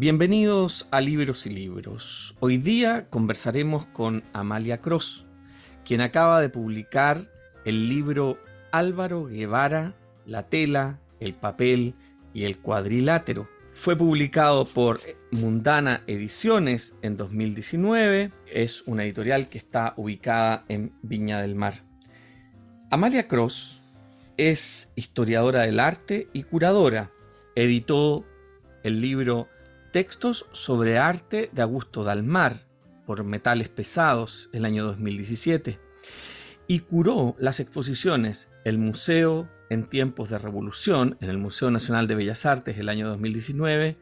Bienvenidos a Libros y Libros. Hoy día conversaremos con Amalia Cross, quien acaba de publicar el libro Álvaro Guevara, la tela, el papel y el cuadrilátero. Fue publicado por Mundana Ediciones en 2019. Es una editorial que está ubicada en Viña del Mar. Amalia Cross es historiadora del arte y curadora. Editó el libro Textos sobre arte de Augusto Dalmar por Metales Pesados el año 2017 y curó las exposiciones El Museo en tiempos de revolución en el Museo Nacional de Bellas Artes el año 2019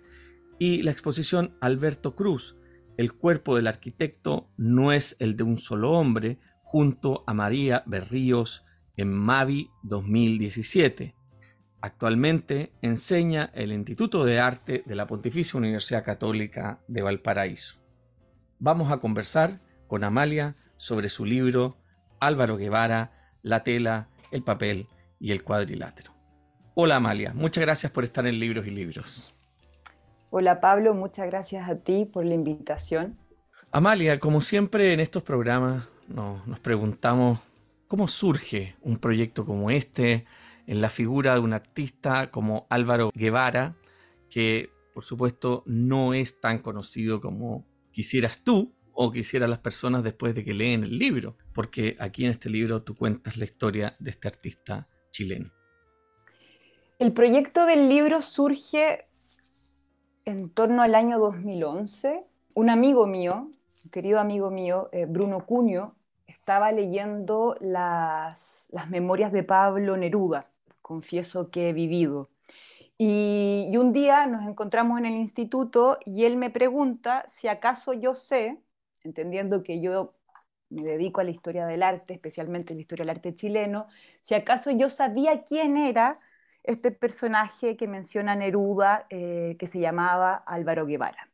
y la exposición Alberto Cruz, El cuerpo del arquitecto no es el de un solo hombre, junto a María Berríos en Mavi 2017. Actualmente enseña el Instituto de Arte de la Pontificia Universidad Católica de Valparaíso. Vamos a conversar con Amalia sobre su libro Álvaro Guevara, la tela, el papel y el cuadrilátero. Hola Amalia, muchas gracias por estar en Libros y Libros. Hola Pablo, muchas gracias a ti por la invitación. Amalia, como siempre en estos programas nos preguntamos cómo surge un proyecto como este, en la figura de un artista como Álvaro Guevara, que por supuesto no es tan conocido como quisieras tú o quisieran las personas después de que leen el libro, porque aquí en este libro tú cuentas la historia de este artista chileno. El proyecto del libro surge en torno al año 2011. Un amigo mío, un querido amigo mío, eh, Bruno Cuño, estaba leyendo las, las memorias de Pablo Neruda confieso que he vivido. Y, un día nos encontramos en el instituto y él me pregunta si acaso yo sé, entendiendo que yo me dedico a la historia del arte, especialmente la historia del arte chileno, si acaso yo sabía quién era este personaje que menciona Neruda, eh, que se llamaba Álvaro Guevara.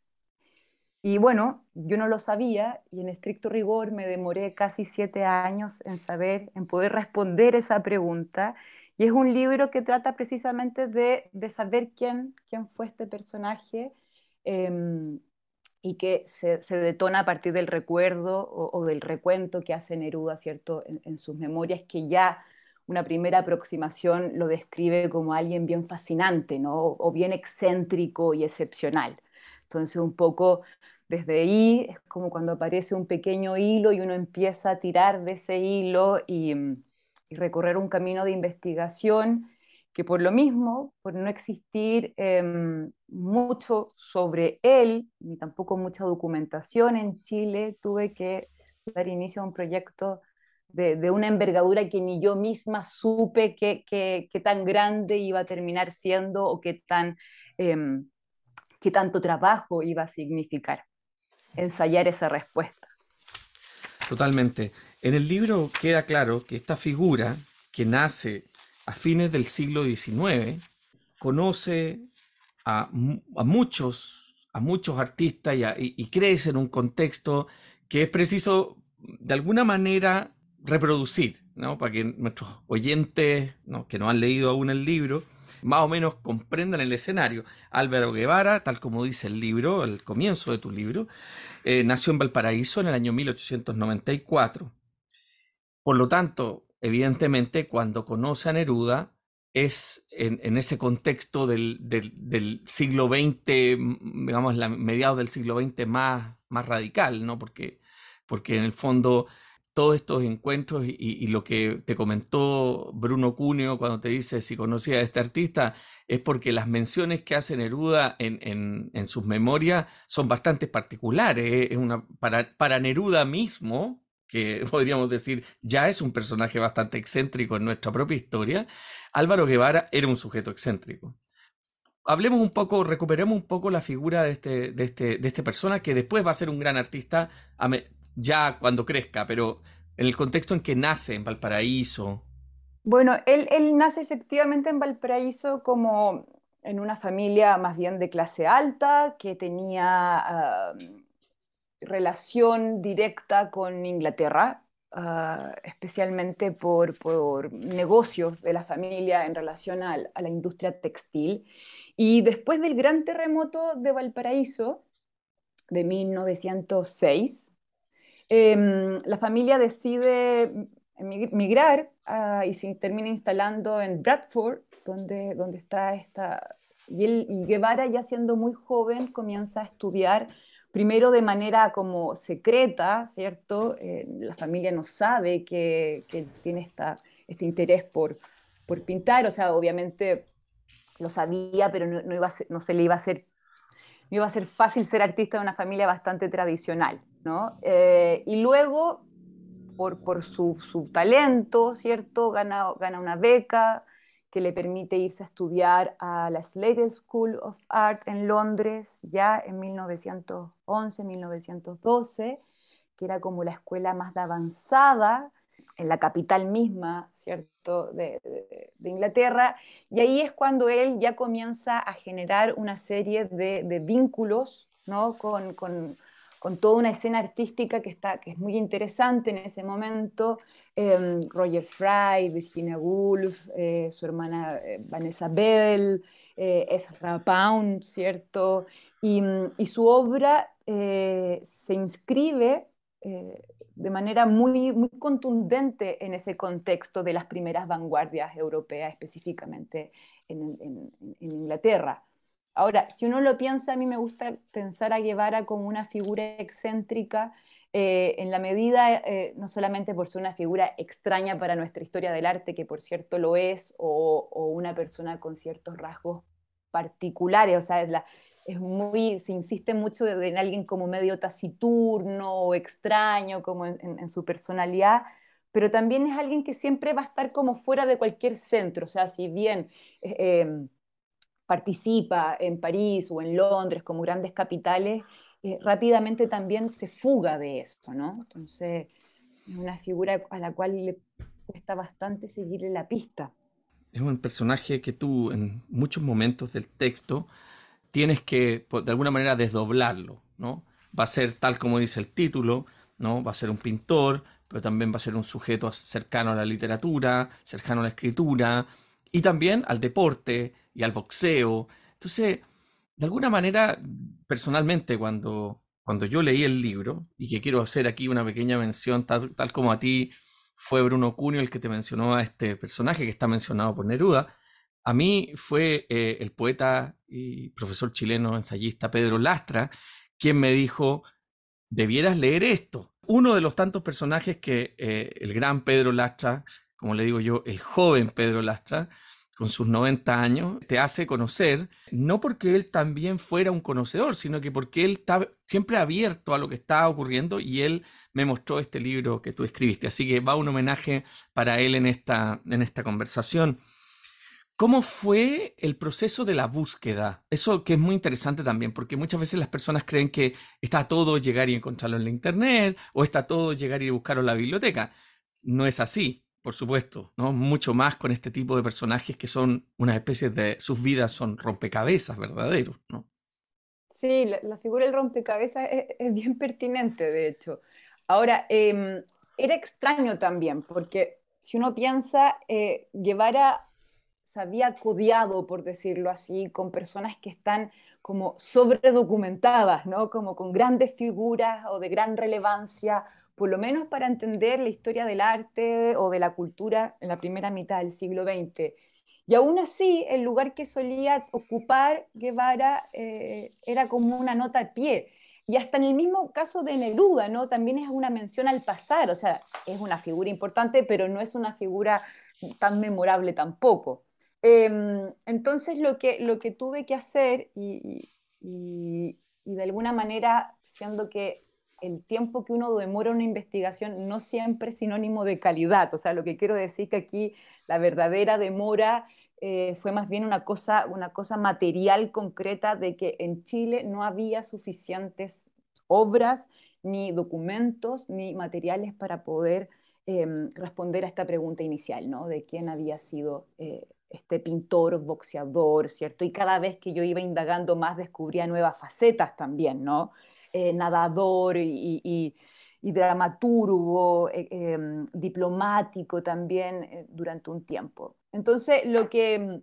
Y bueno, yo no lo sabía y en estricto rigor me demoré casi siete años en saber, en poder responder esa pregunta y es un libro que trata precisamente de, saber quién, quién fue este personaje em, y que se, detona a partir del recuerdo o, del recuento que hace Neruda, ¿cierto?, en, sus memorias, que ya una primera aproximación lo describe como alguien bien fascinante, ¿no? O, bien excéntrico y excepcional. Entonces, un poco desde ahí es como cuando aparece un pequeño hilo y uno empieza a tirar de ese hilo y y recorrer un camino de investigación que por lo mismo, por no existir em, mucho sobre él, ni tampoco mucha documentación en Chile, tuve que dar inicio a un proyecto de, una envergadura que ni yo misma supe qué tan grande iba a terminar siendo o qué, tan, em, qué tanto trabajo iba a significar ensayar esa respuesta. Totalmente. En el libro queda claro que esta figura, que nace a fines del siglo XIX, conoce a, muchos, a muchos artistas y, crece en un contexto que es preciso de alguna manera reproducir, ¿no? para que nuestros oyentes que no han leído aún el libro más o menos comprendan el escenario. Álvaro Guevara, tal como dice el libro, el comienzo de tu libro, eh, nació en Valparaíso en el año 1894. Por lo tanto, evidentemente, cuando conoce a Neruda, es en, ese contexto del, siglo XX, digamos, la, mediados del siglo XX más, radical, ¿no? Porque, porque en el fondo todos estos encuentros y, lo que te comentó Bruno Cuneo cuando te dice si conocía a este artista es porque las menciones que hace Neruda en, sus memorias son bastante particulares. ¿eh? Para Neruda mismo, que podríamos decir ya es un personaje bastante excéntrico en nuestra propia historia, Álvaro Guevara era un sujeto excéntrico. Hablemos un poco, recuperemos un poco la figura de este, de este, de este persona que después va a ser un gran artista ya cuando crezca, pero en el contexto en que nace en Valparaíso. Bueno, él, él nace efectivamente en Valparaíso como en una familia más bien de clase alta, que tenía relación directa con Inglaterra. ah, especialmente por, por, negocios de la familia en relación a, la industria textil. Y después del gran terremoto de Valparaíso de 1906, em, la familia decide migrar ah, y se termina instalando en Bradford, donde, donde está esta... Y, y Guevara ya siendo muy joven comienza a estudiar primero de manera como secreta, ¿cierto? Eh, la familia no sabe que, tiene esta, este interés por, por pintar, o sea, obviamente lo sabía, pero no, iba no se le iba a hacer, no iba a ser fácil ser artista de una familia bastante tradicional, ¿no? Eh, y luego, por, por su, su, talento, ¿cierto? Gana, gana una beca, que le permite irse a estudiar a la Slade School of Art en Londres, ya en 1911, 1912, que era como la escuela más avanzada en la capital misma, ¿cierto?, de, Inglaterra. Y ahí es cuando él ya comienza a generar una serie de, vínculos, ¿no?, con con toda una escena artística que, está, que es muy interesante en ese momento. Em, Roger Fry, Virginia Woolf, eh, su hermana eh, Vanessa Bell, eh, Ezra Pound, ¿cierto? Y, su obra se inscribe de manera muy, muy contundente en ese contexto de las primeras vanguardias europeas, específicamente en, en, en Inglaterra. Ahora, si uno lo piensa, a mí me gusta pensar a Guevara como una figura excéntrica, eh, en la medida, eh, no solamente por ser una figura extraña para nuestra historia del arte, que por cierto lo es, o, una persona con ciertos rasgos particulares, o sea, es, la, es muy, se insiste mucho en alguien como medio taciturno o extraño, como en, su personalidad, pero también es alguien que siempre va a estar como fuera de cualquier centro, o sea, si bien... Eh, participa en París o en Londres como grandes capitales, eh, rápidamente también se fuga de eso, ¿no? Entonces, es una figura a la cual le cuesta bastante seguirle la pista. Es un personaje que tú en muchos momentos del texto tienes que de alguna manera desdoblarlo, ¿no? Va a ser tal como dice el título, ¿no? Va a ser un pintor, pero también va a ser un sujeto cercano a la literatura, cercano a la escritura y también al deporte, y al boxeo. Entonces, de alguna manera, personalmente, cuando, cuando yo leí el libro, y que quiero hacer aquí una pequeña mención, tal, como a ti fue Bruno Cunio el que te mencionó a este personaje que está mencionado por Neruda, a mí fue eh, el poeta y profesor chileno ensayista Pedro Lastra quien me dijo, debieras leer esto. Uno de los tantos personajes que eh, el gran Pedro Lastra, como le digo yo, el joven Pedro Lastra, con sus 90 años, te hace conocer, no porque él también fuera un conocedor, sino que porque él está siempre abierto a lo que está ocurriendo y él me mostró este libro que tú escribiste. Así que va un homenaje para él en esta, en esta conversación. ¿Cómo fue el proceso de la búsqueda? Eso que es muy interesante también, porque muchas veces las personas creen que está todo llegar y encontrarlo en la internet o está todo llegar y buscarlo en la biblioteca. No es así por supuesto, ¿no? Mucho más con este tipo de personajes que son una especie de, sus vidas son rompecabezas verdaderos, ¿no? Sí, la, figura del rompecabezas es, bien pertinente, de hecho. Ahora, em, era extraño también, porque si uno piensa, eh, Guevara se había codiado, por decirlo así, con personas que están como sobredocumentadas, ¿no? Como con grandes figuras o de gran relevancia por lo menos para entender la historia del arte o de la cultura en la primera mitad del siglo XX. Y aún así, el lugar que solía ocupar Guevara eh, era como una nota a pie. Y hasta en el mismo caso de Neruda, ¿no? También es una mención al pasar, o sea, es una figura importante, pero no es una figura tan memorable tampoco. Em, entonces, lo que, lo que tuve que hacer, y, y de alguna manera, siendo que el tiempo que uno demora una investigación no siempre es sinónimo de calidad. O sea, lo que quiero decir que aquí la verdadera demora eh, fue más bien una cosa, una cosa material concreta de que en Chile no había suficientes obras, ni documentos, ni materiales para poder em, responder a esta pregunta inicial, ¿no? De quién había sido eh, este pintor, boxeador, ¿cierto? Y cada vez que yo iba indagando más descubría nuevas facetas también, ¿no? Eh, nadador y, y dramaturgo, eh, em, diplomático también eh, durante un tiempo. Entonces, lo que,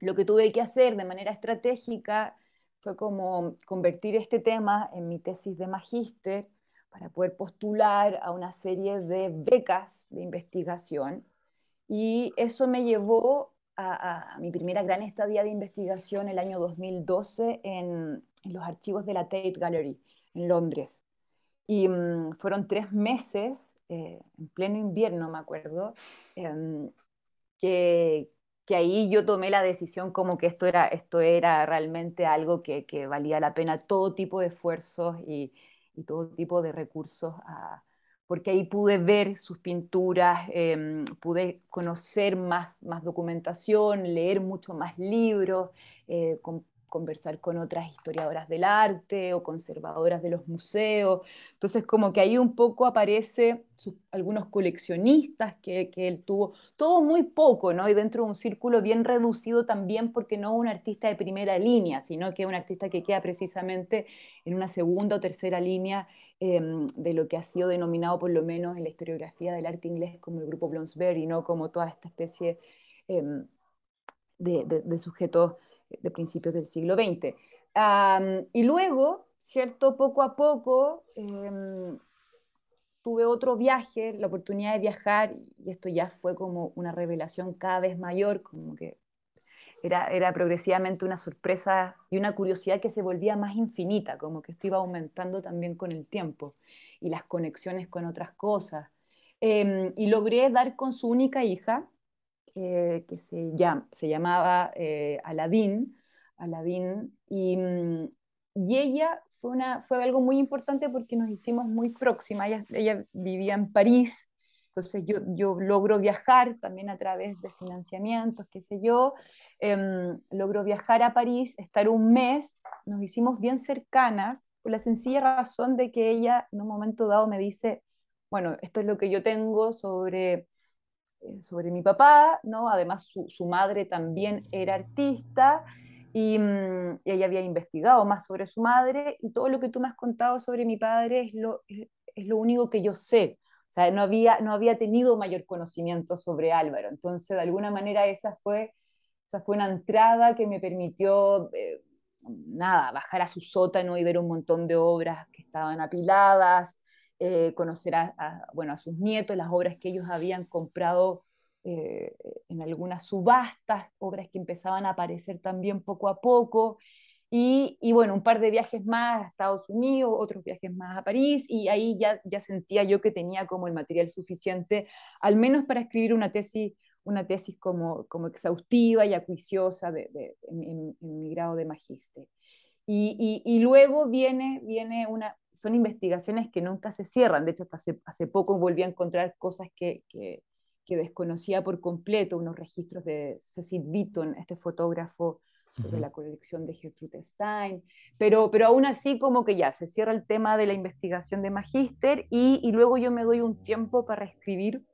lo que tuve que hacer de manera estratégica fue como convertir este tema en mi tesis de magíster para poder postular a una serie de becas de investigación. Y eso me llevó a, mi primera gran estadía de investigación el año 2012 en, en los archivos de la Tate Gallery en Londres. Y mm, fueron tres meses, eh, en pleno invierno me acuerdo, em, que, que, ahí yo tomé la decisión como que esto era, esto era realmente algo que, que valía la pena todo tipo de esfuerzos y, y todo tipo de recursos, porque ahí pude ver sus pinturas, em, pude conocer más, más documentación, leer mucho más libros, eh, conversar con otras historiadoras del arte o conservadoras de los museos. Entonces, como que ahí un poco aparece algunos coleccionistas que, que, él tuvo, todo muy poco, ¿no? Y dentro de un círculo bien reducido también, porque no un artista de primera línea, sino que un artista que queda precisamente en una segunda o tercera línea em, de lo que ha sido denominado, por lo menos en la historiografía del arte inglés, como el grupo Bloomsbury, ¿no? Como toda esta especie em, de, de, de sujetos de principios del siglo XX. y luego, ¿cierto? Poco a poco em, tuve otro viaje, la oportunidad de viajar, y esto ya fue como una revelación cada vez mayor, como que era, era progresivamente una sorpresa y una curiosidad que se volvía más infinita, como que esto iba aumentando también con el tiempo y las conexiones con otras cosas. Em, y logré dar con su única hija, que se, llamaba eh, Aladín, y, mm, y, ella fue, una, fue algo muy importante porque nos hicimos muy próximas, ella, vivía en París, entonces yo, yo, logro viajar también a través de financiamientos, qué sé yo, em, logro viajar a París, estar un mes, nos hicimos bien cercanas, por la sencilla razón de que ella en un momento dado me dice, bueno, esto es lo que yo tengo sobre eh, sobre mi papá, ¿no? Además su, madre también era artista y, mm, y, ella había investigado más sobre su madre y todo lo que tú me has contado sobre mi padre es lo, es, lo único que yo sé. O sea, no había, no había tenido mayor conocimiento sobre Álvaro. Entonces, de alguna manera, esa fue, esa fue una entrada que me permitió, eh, nada, bajar a su sótano y ver un montón de obras que estaban apiladas, eh, conocer a, bueno, a sus nietos, las obras que ellos habían comprado eh, en algunas subastas, obras que empezaban a aparecer también poco a poco. Y, y, bueno, un par de viajes más a Estados Unidos, otros viajes más a París, y ahí ya, ya sentía yo que tenía como el material suficiente, al menos para escribir una tesis, una tesis como, como exhaustiva y acuiciosa de, en, mi grado de magíster. Y, y, y, luego viene, viene una, son investigaciones que nunca se cierran. De hecho, hasta hace, hace poco volví a encontrar cosas que, que, que, desconocía por completo, unos registros de Cecil Beaton, este fotógrafo sobre la colección de Gertrude Stein, pero, pero aún así como que ya se cierra el tema de la investigación de magíster y, y, luego yo me doy un tiempo para escribir,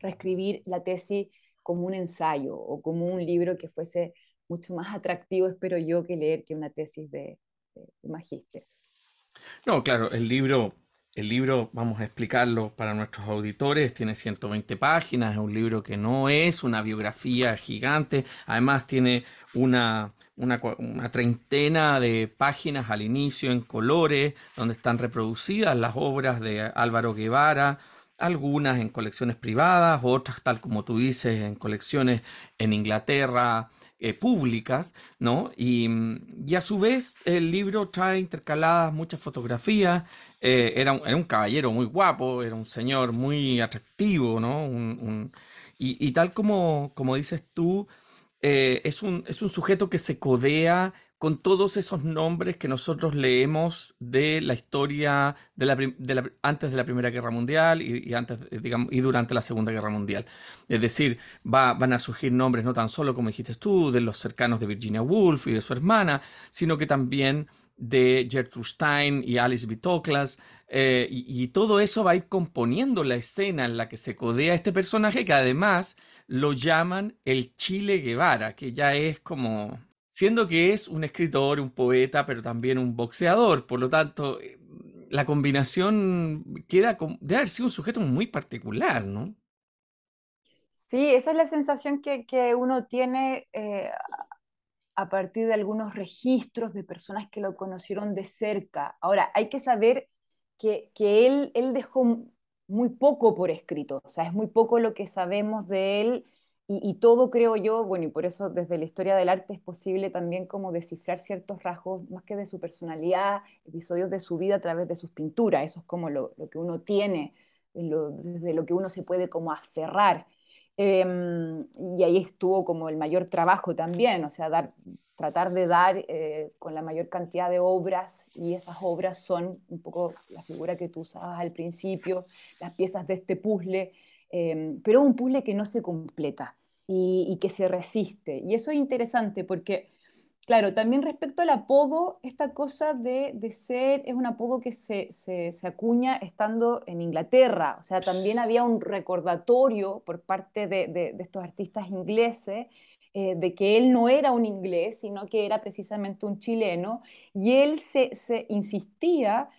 reescribir la tesis como un ensayo o como un libro que fuese mucho más atractivo, espero yo, que leer que una tesis de, de, de magíster. No, claro, el libro, el libro, vamos a explicarlo para nuestros auditores, tiene 120 páginas, es un libro que no es una biografía gigante, además tiene una, una, una, treintena de páginas al inicio en colores, donde están reproducidas las obras de Álvaro Guevara, algunas en colecciones privadas, otras, tal como tú dices, en colecciones en Inglaterra, eh, públicas, ¿no? Y, y, a su vez el libro trae intercaladas muchas fotografías, eh, era, un, era, un, caballero muy guapo, era un señor muy atractivo, ¿no? Y, y, tal como, como dices tú, eh, es, un, es un sujeto que se codea con todos esos nombres que nosotros leemos de la historia antes de la Primera Guerra Mundial y, y, durante la Segunda Guerra Mundial. Es decir, va, van a surgir nombres no tan solo, como dijiste tú, de los cercanos de Virginia Woolf y de su hermana, sino que también de Gertrude Stein y Alice B. Toklas, eh, y, y todo eso va a ir componiendo la escena en la que se codea este personaje que además lo llaman el Chile Guevara, que ya es como siendo que es un escritor, un poeta, pero también un boxeador. Por lo tanto, eh, la combinación queda, debe haber sido un sujeto muy particular, ¿no? Sí, esa es la sensación que, uno tiene eh, a partir de algunos registros de personas que lo conocieron de cerca. Ahora, hay que saber que, él, él dejó muy poco por escrito, o sea, es muy poco lo que sabemos de él y, todo creo yo, bueno, y por eso desde la historia del arte es posible también como descifrar ciertos rasgos, más que de su personalidad, episodios de su vida a través de sus pinturas, eso es como lo, que uno tiene, desde lo que uno se puede como aferrar. Em, y ahí estuvo como el mayor trabajo también, o sea, dar, tratar de dar eh, con la mayor cantidad de obras, y esas obras son un poco la figura que tú usabas al principio, las piezas de este puzzle, em, pero un puzzle que no se completa y, que se resiste. Y eso es interesante porque Claro, también respecto al apodo, esta cosa de, ser, es un apodo que se, acuña estando en Inglaterra, o sea, también había un recordatorio por parte de, estos artistas ingleses eh, de que él no era un inglés, sino que era precisamente un chileno, y él se, insistía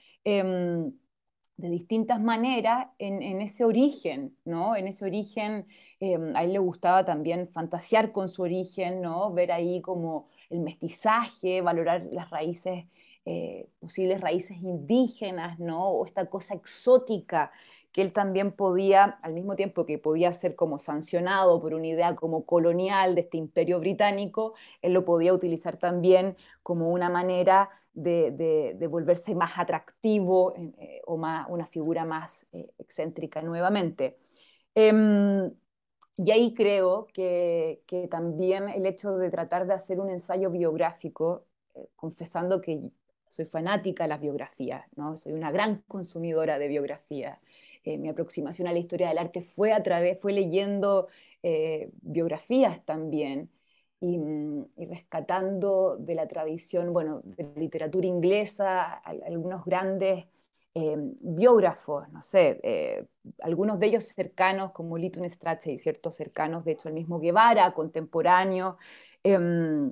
de distintas maneras en, ese origen, ¿no? En ese origen, em, a él le gustaba también fantasear con su origen, ¿no? Ver ahí como el mestizaje, valorar las raíces, eh, posibles raíces indígenas, ¿no? O esta cosa exótica que él también podía, al mismo tiempo que podía ser como sancionado por una idea como colonial de este imperio británico, él lo podía utilizar también como una manera de, volverse más atractivo eh, o más, una figura más eh, excéntrica nuevamente. Em, y ahí creo que, también el hecho de tratar de hacer un ensayo biográfico, eh, confesando que soy fanática de las biografías, ¿no? soy una gran consumidora de biografías. mi aproximación a la historia del arte fue a través, fue leyendo biografías también. Mm, y, rescatando de la tradición, bueno, de literatura inglesa, algunos grandes eh, biógrafos, no sé, eh, algunos de ellos cercanos como Lytton Strachey, ciertos cercanos, de hecho, el mismo Guevara, contemporáneo, em,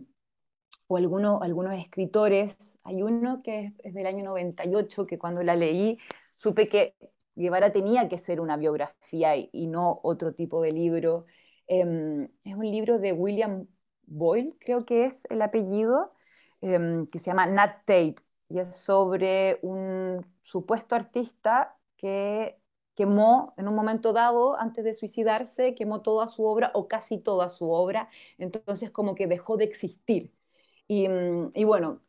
o algunos, algunos escritores. Hay uno que es, del año 98, que cuando la leí supe que Guevara tenía que ser una biografía y, no otro tipo de libro. Em, es un libro de William Boyle, creo que es el apellido, em, que se llama Nat Tate, y es sobre un supuesto artista que quemó en un momento dado, antes de suicidarse, quemó toda su obra o casi toda su obra, entonces como que dejó de existir. Y, mm, bueno,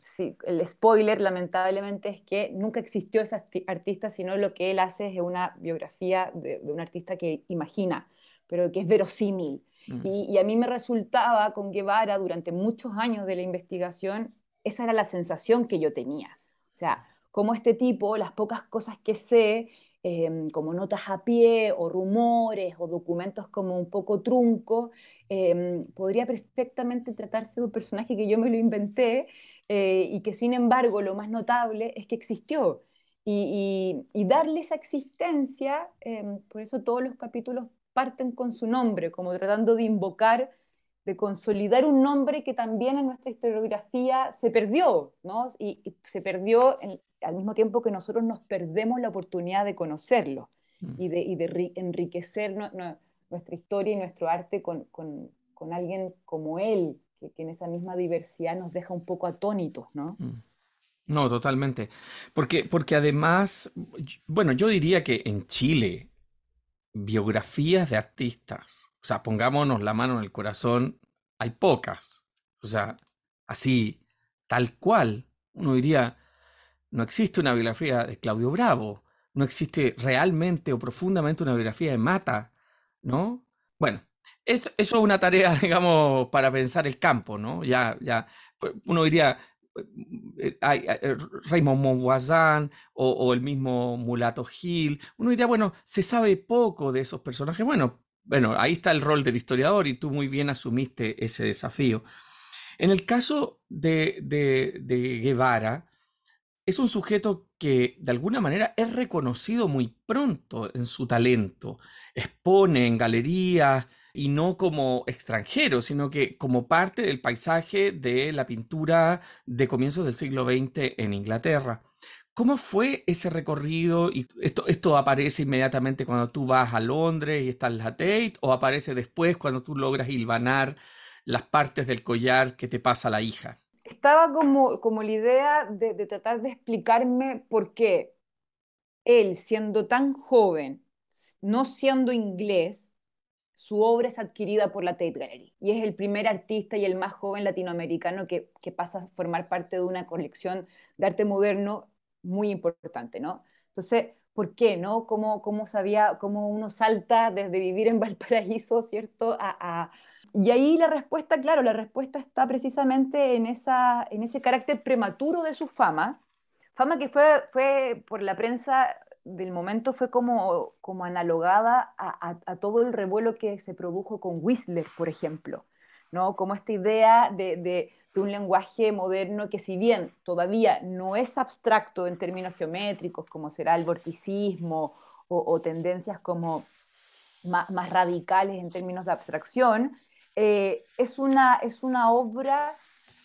el spoiler lamentablemente es que nunca existió ese artista, sino lo que él hace es una biografía de un artista que imagina, pero que es verosímil. Y, a mí me resultaba con Guevara durante muchos años de la investigación, esa era la sensación que yo tenía. O sea, como este tipo, las pocas cosas que sé, em, como notas a pie o rumores o documentos como un poco trunco, em, podría perfectamente tratarse de un personaje que yo me lo inventé eh, y que sin embargo lo más notable es que existió. Y, darle esa existencia, em, por eso todos los capítulos parten con su nombre, como tratando de invocar, de consolidar un nombre que también en nuestra historiografía se perdió, ¿no? Y, se perdió al mismo tiempo que nosotros nos perdemos la oportunidad de conocerlo mm. y de, enriquecer nuestra historia y nuestro arte con, alguien como él, que, en esa misma diversidad nos deja un poco atónitos, ¿no? Mm. No, totalmente. Porque, porque además, bueno, yo diría que en Chile biografías de artistas, o sea, pongámonos la mano en el corazón, hay pocas. O sea, así, tal cual, uno diría, no existe una biografía de Claudio Bravo, no existe realmente o profundamente una biografía de Mata, ¿no? Bueno, eso, es una tarea, digamos, para pensar el campo, ¿no? Ya, ya, pues, uno diría, Raymond Monvoisin o, el mismo Mulato Gil, uno diría, bueno, se sabe poco de esos personajes. Bueno, bueno, ahí está el rol del historiador y tú muy bien asumiste ese desafío. En el caso de, de Guevara, es un sujeto que de alguna manera es reconocido muy pronto en su talento. Expone en galerías, y no como extranjero, sino que como parte del paisaje de la pintura de comienzos del siglo XX en Inglaterra. ¿Cómo fue ese recorrido? ¿Y esto, esto aparece inmediatamente cuando tú vas a Londres y estás en la Tate? ¿O aparece después cuando tú logras hilvanar las partes del collar que te pasa la hija? Estaba como, como la idea de, de tratar de explicarme por qué él, siendo tan joven, no siendo inglés, su obra es adquirida por la Tate Gallery y es el primer artista y el más joven latinoamericano que, que pasa a formar parte de una colección de arte moderno muy importante, ¿no? Entonces, ¿por qué, no? ¿Cómo, cómo sabía, cómo uno salta desde vivir en Valparaíso, ¿cierto? A, Y ahí la respuesta, claro, la respuesta está precisamente en, esa, en ese carácter prematuro de su fama, fama que fue, fue por la prensa del momento fue como, como analogada a, a, todo el revuelo que se produjo con Whistler, por ejemplo, ¿no? Como esta idea de, de, de, un lenguaje moderno que si bien todavía no es abstracto en términos geométricos, como será el vorticismo o, o tendencias como más, más, radicales en términos de abstracción, eh, es, una, es una obra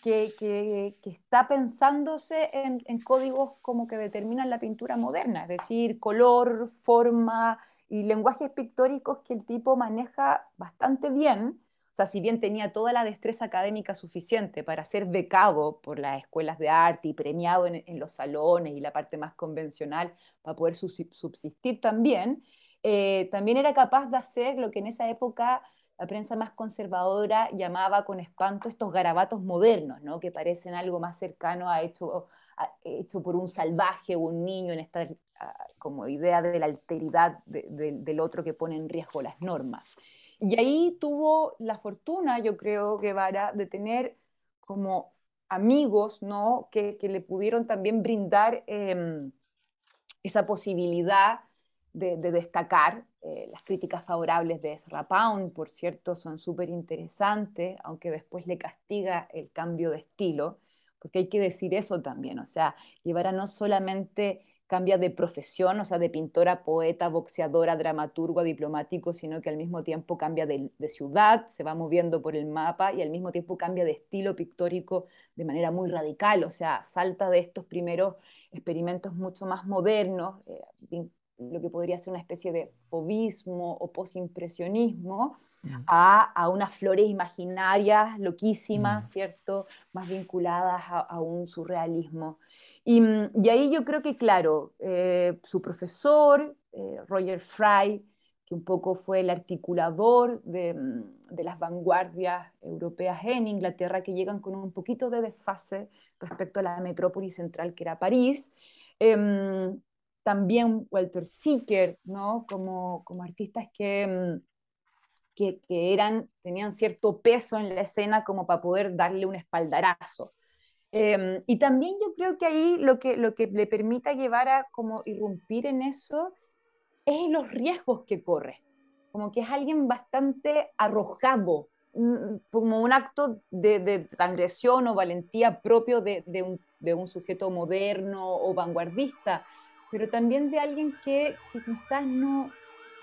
que, está pensándose en, códigos como que determinan la pintura moderna, es decir, color, forma y lenguajes pictóricos que el tipo maneja bastante bien. O sea, si bien tenía toda la destreza académica suficiente para ser becado por las escuelas de arte y premiado en, en los salones y la parte más convencional para poder subsistir también, eh, también era capaz de hacer lo que en esa época la prensa más conservadora llamaba con espanto estos garabatos modernos, ¿no? que parecen algo más cercano a hecho, por un salvaje o un niño en esta como idea de la alteridad de, de, del otro que pone en riesgo las normas. Y ahí tuvo la fortuna, yo creo, Guevara, de tener como amigos ¿no? que, que le pudieron también brindar eh, esa posibilidad de destacar. Eh, las críticas favorables de Ezra Pound, por cierto, son súper interesantes, aunque después le castiga el cambio de estilo, porque hay que decir eso también, o sea, Guevara no solamente cambia de profesión, o sea, de pintora, poeta, boxeadora, dramaturgo, diplomático, sino que al mismo tiempo cambia de, de, ciudad, se va moviendo por el mapa y al mismo tiempo cambia de estilo pictórico de manera muy radical, o sea, salta de estos primeros experimentos mucho más modernos, eh, lo que podría ser una especie de fobismo o posimpresionismo, mm. a, a, unas flores imaginarias loquísimas, mm. ¿cierto? Más vinculadas a, a un surrealismo. Y, y, ahí yo creo que, claro, eh, su profesor, eh, Roger Fry, que un poco fue el articulador de, de, las vanguardias europeas en Inglaterra, que llegan con un poquito de desfase respecto a la metrópoli central que era París, eh, también Walter Sicker, ¿no? Como, como artistas que, mm, que, que, eran, tenían cierto peso en la escena como para poder darle un espaldarazo. Eh, y también yo creo que ahí lo que, lo que le permita llevar a como irrumpir en eso es los riesgos que corre. Como que es alguien bastante arrojado, como un acto de, de transgresión o valentía propio de, de, un, de un sujeto moderno o vanguardista pero también de alguien que, que quizás no,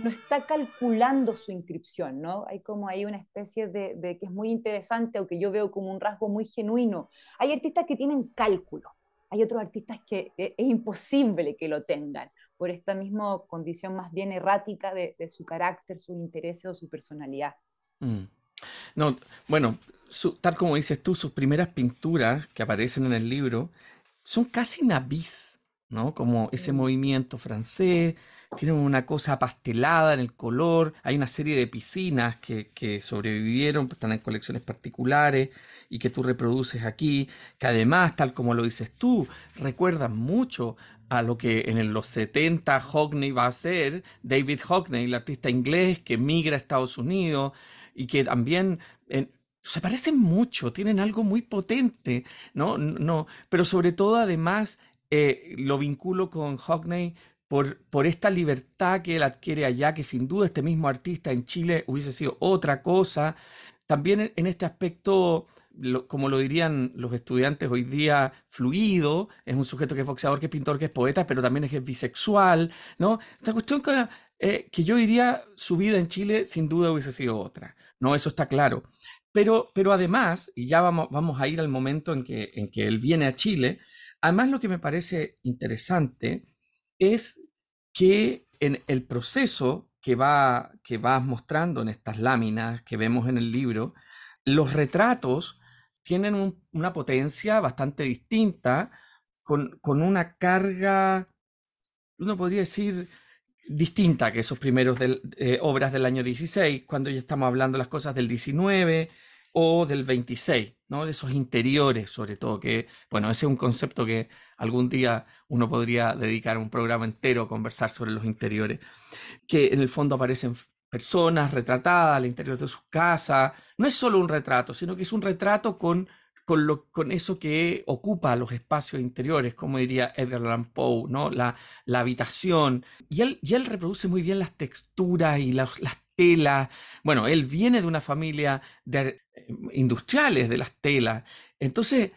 no está calculando su inscripción, ¿no? Hay como ahí una especie de, de, que es muy interesante o que yo veo como un rasgo muy genuino. Hay artistas que tienen cálculo, hay otros artistas que es, imposible que lo tengan por esta misma condición más bien errática de, de su carácter, sus intereses o su personalidad. Mm. No, bueno, su, tal como dices tú, sus primeras pinturas que aparecen en el libro son casi navis ¿no? Como ese movimiento francés, tiene una cosa pastelada en el color, hay una serie de piscinas que, que sobrevivieron, pues están en colecciones particulares y que tú reproduces aquí, que además, tal como lo dices tú, recuerdan mucho a lo que en los 70 Hockney va a ser, David Hockney, el artista inglés que migra a Estados Unidos y que también... En, se parecen mucho, tienen algo muy potente, ¿no? no pero sobre todo además eh, lo vinculo con Hockney por, por esta libertad que él adquiere allá, que sin duda este mismo artista en Chile hubiese sido otra cosa. También en, este aspecto, lo, como lo dirían los estudiantes hoy día, fluido, es un sujeto que es boxeador, que es pintor, que es poeta, pero también es bisexual, ¿no? Esta cuestión que, eh, que yo diría su vida en Chile sin duda hubiese sido otra, ¿no? Eso está claro. Pero, pero además, y ya vamos, vamos a ir al momento en que, en que él viene a Chile, Además, lo que me parece interesante es que en el proceso que, va, que vas mostrando en estas láminas que vemos en el libro, los retratos tienen una potencia bastante distinta, con, con, una carga, uno podría decir, distinta que esos primeros eh, obras del año 16, cuando ya estamos hablando las cosas del 19 o del 26, ¿no? De esos interiores, sobre todo, que, bueno, ese es un concepto que algún día uno podría dedicar un programa entero a conversar sobre los interiores, que en el fondo aparecen personas retratadas al interior de sus casas. No es solo un retrato, sino que es un retrato con, con, lo, con eso que ocupa los espacios interiores, como diría Edgar Allan Poe, ¿no? la, la habitación. Y él, y él reproduce muy bien las texturas y las telas. Bueno, él viene de una familia de, eh, industriales de las telas. Entonces,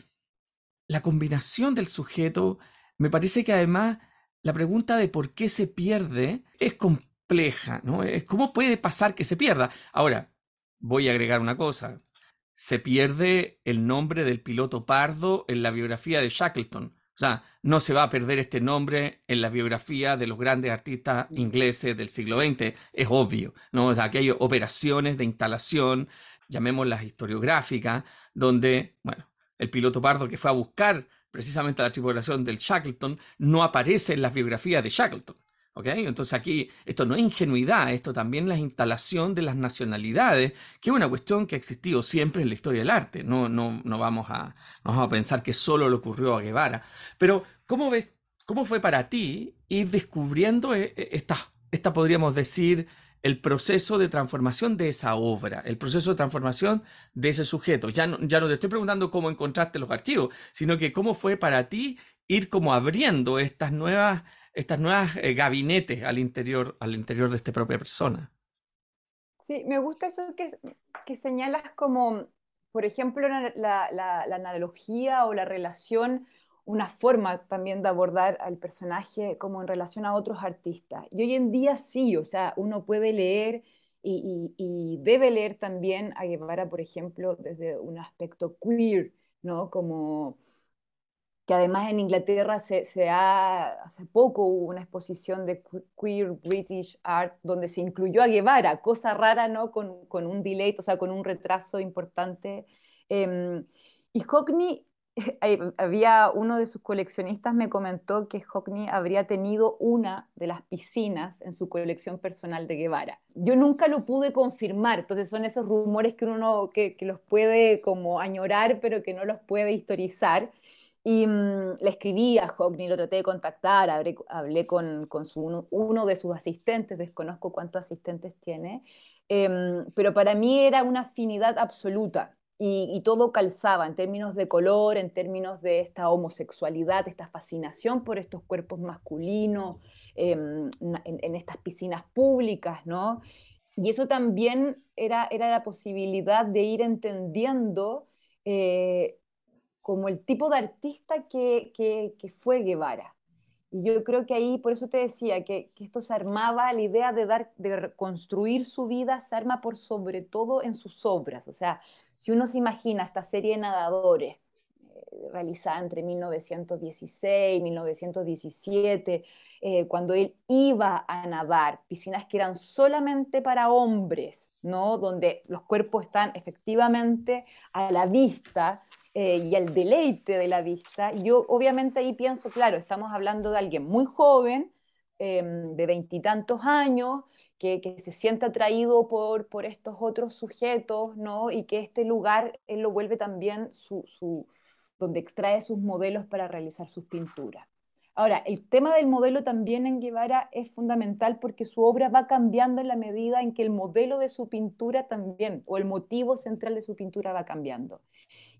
la combinación del sujeto, me parece que además la pregunta de por qué se pierde es compleja ¿no? Es cómo puede pasar que se pierda. Ahora, voy a agregar una cosa. Se pierde el nombre del piloto pardo en la biografía de Shackleton. O sea, no se va a perder este nombre en la biografía de los grandes artistas ingleses del siglo XX, es obvio, ¿no? O sea, que hay operaciones de instalación, llamémoslas historiográficas, donde, bueno, el piloto pardo que fue a buscar precisamente la tripulación del Shackleton no aparece en las biografías de Shackleton. Entonces aquí esto no es ingenuidad, esto también es la instalación de las nacionalidades, que es una cuestión que ha existido siempre en la historia del arte. No, no, no, vamos, a, vamos a pensar que solo le ocurrió a Guevara. Pero, ¿cómo, ves, cómo fue para ti ir descubriendo eh, eh, esta, esta, podríamos decir, el proceso de transformación de esa obra, el proceso de transformación de ese sujeto? Ya no, ya no te estoy preguntando cómo encontraste los archivos, sino que cómo fue para ti ir como abriendo estas nuevas estas nuevas eh, gabinetes al interior, al interior de esta propia persona. Sí, me gusta eso que, que señalas como, por ejemplo, la, analogía o la relación, una forma también de abordar al personaje como en relación a otros artistas. Y hoy en día sí, o sea, uno puede leer y, y, debe leer también a Guevara, por ejemplo, desde un aspecto queer, ¿no? Como que además en Inglaterra se, ha, hace poco hubo una exposición de queer British art donde se incluyó a Guevara, cosa rara, ¿no? Con, con un delay, o sea, con un retraso importante. Em, y Hockney, había uno de sus coleccionistas me comentó que Hockney habría tenido una de las piscinas en su colección personal de Guevara. Yo nunca lo pude confirmar, entonces son esos rumores que uno que, que los puede como añorar, pero que no los puede historizar. Y mm, le escribí a Hockney, lo traté de contactar, hablé, con, con su, uno, de sus asistentes, desconozco cuántos asistentes tiene, em, pero para mí era una afinidad absoluta y, todo calzaba en términos de color, en términos de esta homosexualidad, esta fascinación por estos cuerpos masculinos, em, en, estas piscinas públicas, ¿no? Y eso también era, era la posibilidad de ir entendiendo eh, como el tipo de artista que, que, fue Guevara. Y yo creo que ahí, por eso te decía, que, que, esto se armaba, la idea de, dar, de construir su vida se arma por sobre todo en sus obras. O sea, si uno se imagina esta serie de nadadores eh, realizada entre 1916 y 1917, eh, cuando él iba a nadar, piscinas que eran solamente para hombres, ¿no? donde los cuerpos están efectivamente a la vista, eh, y el deleite de la vista, yo obviamente ahí pienso, claro, estamos hablando de alguien muy joven, em, de veintitantos años, que, que, se siente atraído por, por estos otros sujetos, ¿no? Y que este lugar él lo vuelve también su, su, donde extrae sus modelos para realizar sus pinturas. Ahora, el tema del modelo también en Guevara es fundamental porque su obra va cambiando en la medida en que el modelo de su pintura también, o el motivo central de su pintura va cambiando.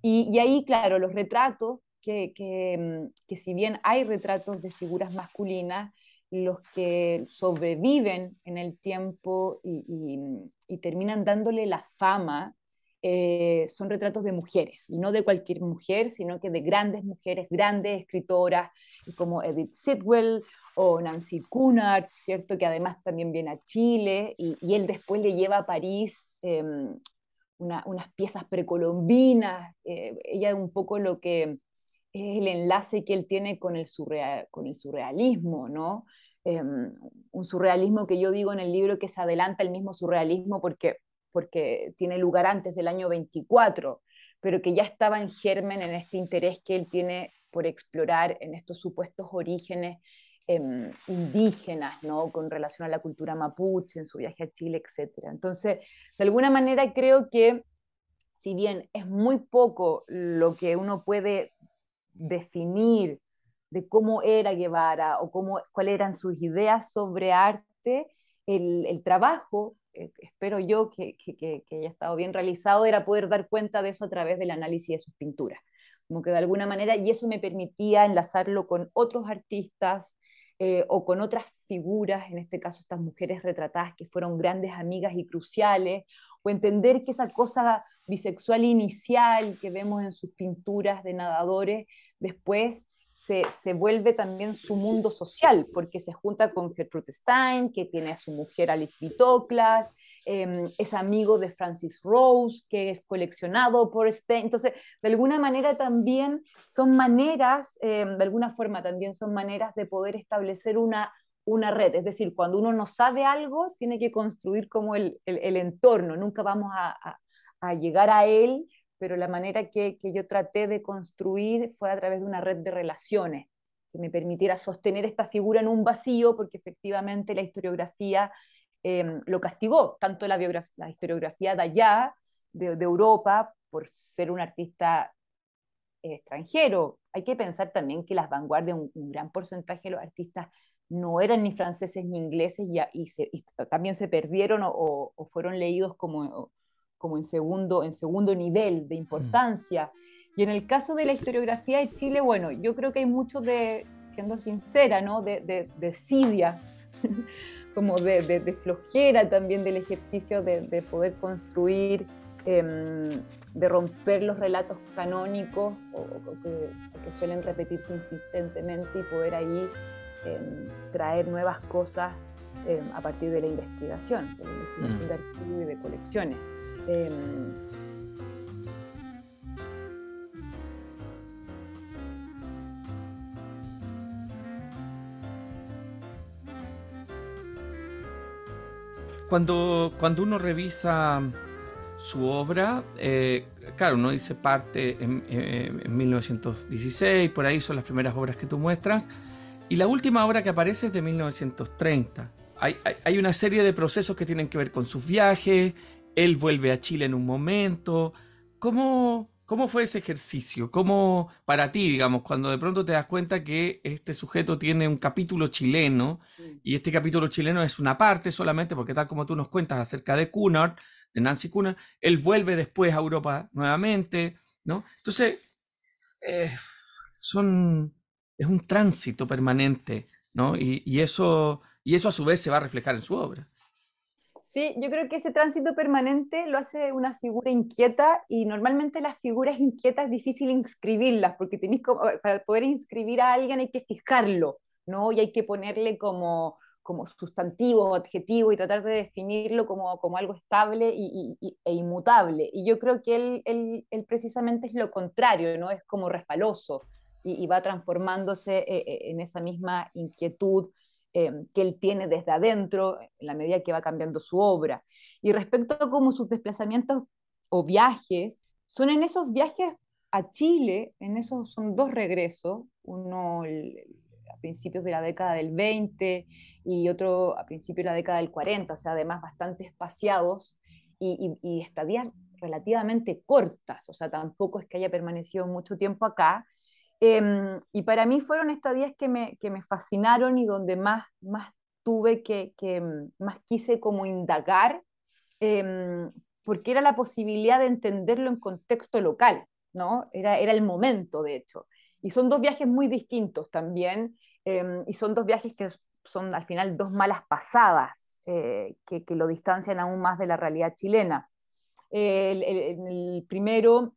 Y, ahí, claro, los retratos, que, mm, que, si bien hay retratos de figuras masculinas, los que sobreviven en el tiempo y, y terminan dándole la fama eh, son retratos de mujeres, y no de cualquier mujer, sino que de grandes mujeres, grandes escritoras, como Edith Sitwell o Nancy Cunard, ¿cierto? Que además también viene a Chile, y, él después le lleva a París em, unas piezas precolombinas. Eh, ella un poco lo que es el enlace que él tiene con el, con el surrealismo, ¿no? Em, un surrealismo que yo digo en el libro que se adelanta el mismo surrealismo porque, porque tiene lugar antes del año 24, pero que ya estaba en germen en este interés que él tiene por explorar en estos supuestos orígenes em, indígenas, ¿no? Con relación a la cultura mapuche, en su viaje a Chile, etc. Entonces, de alguna manera creo que si bien es muy poco lo que uno puede definir de cómo era Guevara o cuáles eran sus ideas sobre arte, el, trabajo, eh, espero yo que, que, haya estado bien realizado, era poder dar cuenta de eso a través del análisis de sus pinturas. Como que de alguna manera, y eso me permitía enlazarlo con otros artistas eh, o con otras figuras, en este caso estas mujeres retratadas que fueron grandes amigas y cruciales, o entender que esa cosa bisexual inicial que vemos en sus pinturas de nadadores, después se, se, vuelve también su mundo social, porque se junta con Gertrude Stein, que tiene a su mujer Alice Bitoclas, em, es amigo de Francis Rose, que es coleccionado por Stein. Entonces, de alguna manera también son maneras, em, de alguna forma también son maneras de poder establecer una, una red. Es decir, cuando uno no sabe algo, tiene que construir como el, el, entorno, nunca vamos a, a llegar a él pero la manera que, yo traté de construir fue a través de una red de relaciones que me permitiera sostener esta figura en un vacío, porque efectivamente la historiografía em, lo castigó, tanto la, la historiografía de allá, de, Europa, por ser un artista extranjero. Hay que pensar también que las vanguardias, un, gran porcentaje de los artistas no eran ni franceses ni ingleses y, también se perdieron o, fueron leídos como como en segundo, en segundo nivel de importancia. Y en el caso de la historiografía de Chile, bueno, yo creo que hay mucho de, siendo sincera, ¿no? de, de, de como de, de, flojera también del ejercicio de, poder construir, em, de romper los relatos canónicos o, que, suelen repetirse insistentemente y poder ahí em, traer nuevas cosas em, a partir de la investigación, de la investigación mm. de archivos y de colecciones. Em, cuando, cuando uno revisa su obra, eh, claro, uno dice parte en, 1916, por ahí son las primeras obras que tú muestras, y la última obra que aparece es de 1930. Hay, hay, hay, una serie de procesos que tienen que ver con sus viajes, él vuelve a Chile en un momento. ¿Cómo, cómo fue ese ejercicio? ¿Cómo para ti, digamos, cuando de pronto te das cuenta que este sujeto tiene un capítulo chileno y este capítulo chileno es una parte solamente, porque tal como tú nos cuentas acerca de Cunard, de Nancy Cunard, él vuelve después a Europa nuevamente, ¿no? Entonces, eh, son, es un tránsito permanente, ¿no? y, eso, y eso a su vez se va a reflejar en su obra. Sí, yo creo que ese tránsito permanente lo hace una figura inquieta y normalmente las figuras inquietas es difícil inscribirlas porque tenéis para poder inscribir a alguien hay que fijarlo, ¿no? Y hay que ponerle como, como sustantivo o adjetivo y tratar de definirlo como, como algo estable y, e inmutable. Y yo creo que él, él, él, precisamente es lo contrario, ¿no? Es como refaloso y, va transformándose eh, eh, en esa misma inquietud Em, que él tiene desde adentro en la medida que va cambiando su obra. Y respecto a cómo sus desplazamientos o viajes, son en esos viajes a Chile, en esos son dos regresos, uno a principios de la década del 20 y otro a principios de la década del 40, o sea, además bastante espaciados y, y estadías relativamente cortas, o sea, tampoco es que haya permanecido mucho tiempo acá, Em, y para mí fueron estadías que me, que me fascinaron y donde más, más tuve que, que mm, más quise como indagar, em, porque era la posibilidad de entenderlo en contexto local, ¿no? Era, era el momento, de hecho. Y son dos viajes muy distintos también, em, y son dos viajes que son al final dos malas pasadas, eh, que, que, lo distancian aún más de la realidad chilena. el, el primero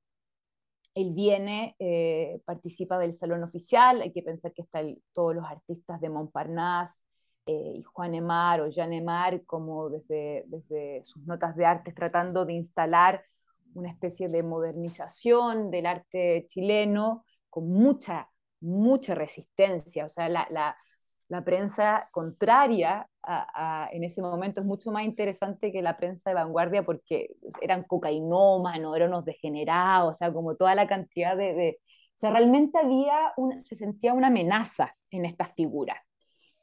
él viene, eh, participa del salón oficial, hay que pensar que están todos los artistas de Montparnasse, eh, y Juan Emar o Jean Emar, como desde, desde sus notas de arte, tratando de instalar una especie de modernización del arte chileno, con mucha, mucha resistencia. O sea, la, la, la prensa contraria a, en ese momento es mucho más interesante que la prensa de vanguardia porque eran cocainómanos, eran unos degenerados, o sea, como toda la cantidad de... o sea, realmente había, una, se sentía una amenaza en estas figuras.